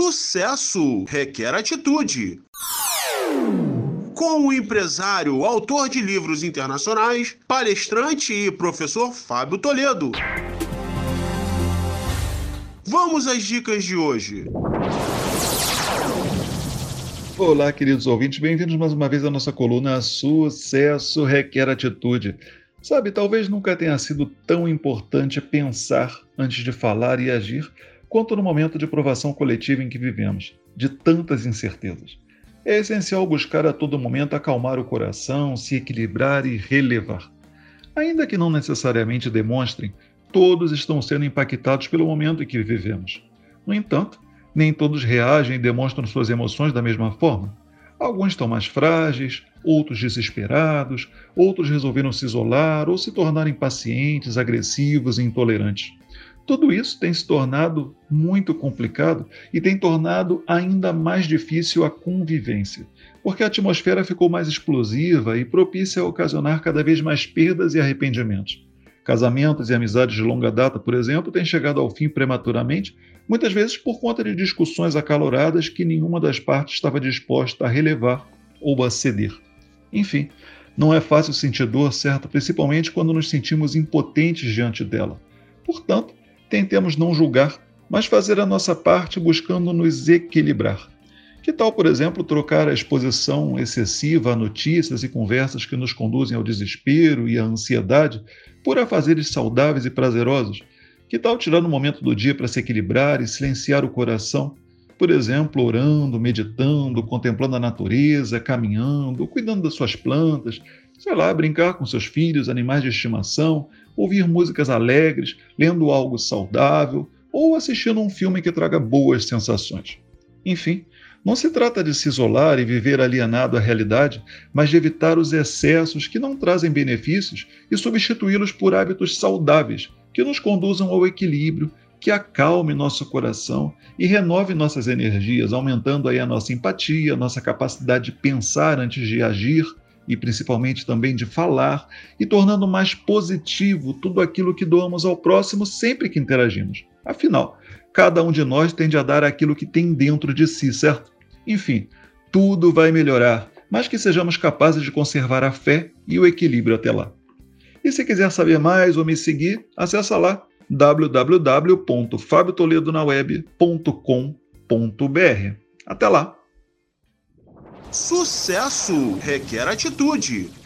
Sucesso requer atitude. Com o empresário, autor de livros internacionais, palestrante e professor Fábio Toledo. Vamos às dicas de hoje. Olá, queridos ouvintes, bem-vindos mais uma vez à nossa coluna Sucesso Requer Atitude. Sabe, talvez nunca tenha sido tão importante pensar antes de falar e agir quanto no momento de provação coletiva em que vivemos, de tantas incertezas. É essencial buscar a todo momento acalmar o coração, se equilibrar e relevar. Ainda que não necessariamente demonstrem, todos estão sendo impactados pelo momento em que vivemos. No entanto, nem todos reagem e demonstram suas emoções da mesma forma. Alguns estão mais frágeis, outros desesperados, outros resolveram se isolar ou se tornar impacientes, agressivos e intolerantes. Tudo isso tem se tornado muito complicado e tem tornado ainda mais difícil a convivência, porque a atmosfera ficou mais explosiva e propícia a ocasionar cada vez mais perdas e arrependimentos. Casamentos e amizades de longa data, por exemplo, têm chegado ao fim prematuramente, muitas vezes por conta de discussões acaloradas que nenhuma das partes estava disposta a relevar ou a ceder. Enfim, não é fácil sentir dor, certo? Principalmente quando nos sentimos impotentes diante dela. Portanto, tentemos não julgar, mas fazer a nossa parte buscando nos equilibrar. Que tal, por exemplo, trocar a exposição excessiva a notícias e conversas que nos conduzem ao desespero e à ansiedade por afazeres saudáveis e prazerosos? Que tal tirar um momento do dia para se equilibrar e silenciar o coração? Por exemplo, orando, meditando, contemplando a natureza, caminhando, cuidando das suas plantas, sei lá, brincar com seus filhos, animais de estimação, ouvir músicas alegres, lendo algo saudável ou assistindo um filme que traga boas sensações. Enfim, não se trata de se isolar e viver alienado à realidade, mas de evitar os excessos que não trazem benefícios e substituí-los por hábitos saudáveis que nos conduzam ao equilíbrio, que acalme nosso coração e renove nossas energias, aumentando aí a nossa empatia, a nossa capacidade de pensar antes de agir e principalmente também de falar e tornando mais positivo tudo aquilo que doamos ao próximo sempre que interagimos. Afinal, cada um de nós tende a dar aquilo que tem dentro de si, certo? Enfim, tudo vai melhorar, mas que sejamos capazes de conservar a fé e o equilíbrio até lá. E se quiser saber mais ou me seguir, acessa lá www.fabiotoledonaweb.com.br. Até lá! Sucesso requer atitude.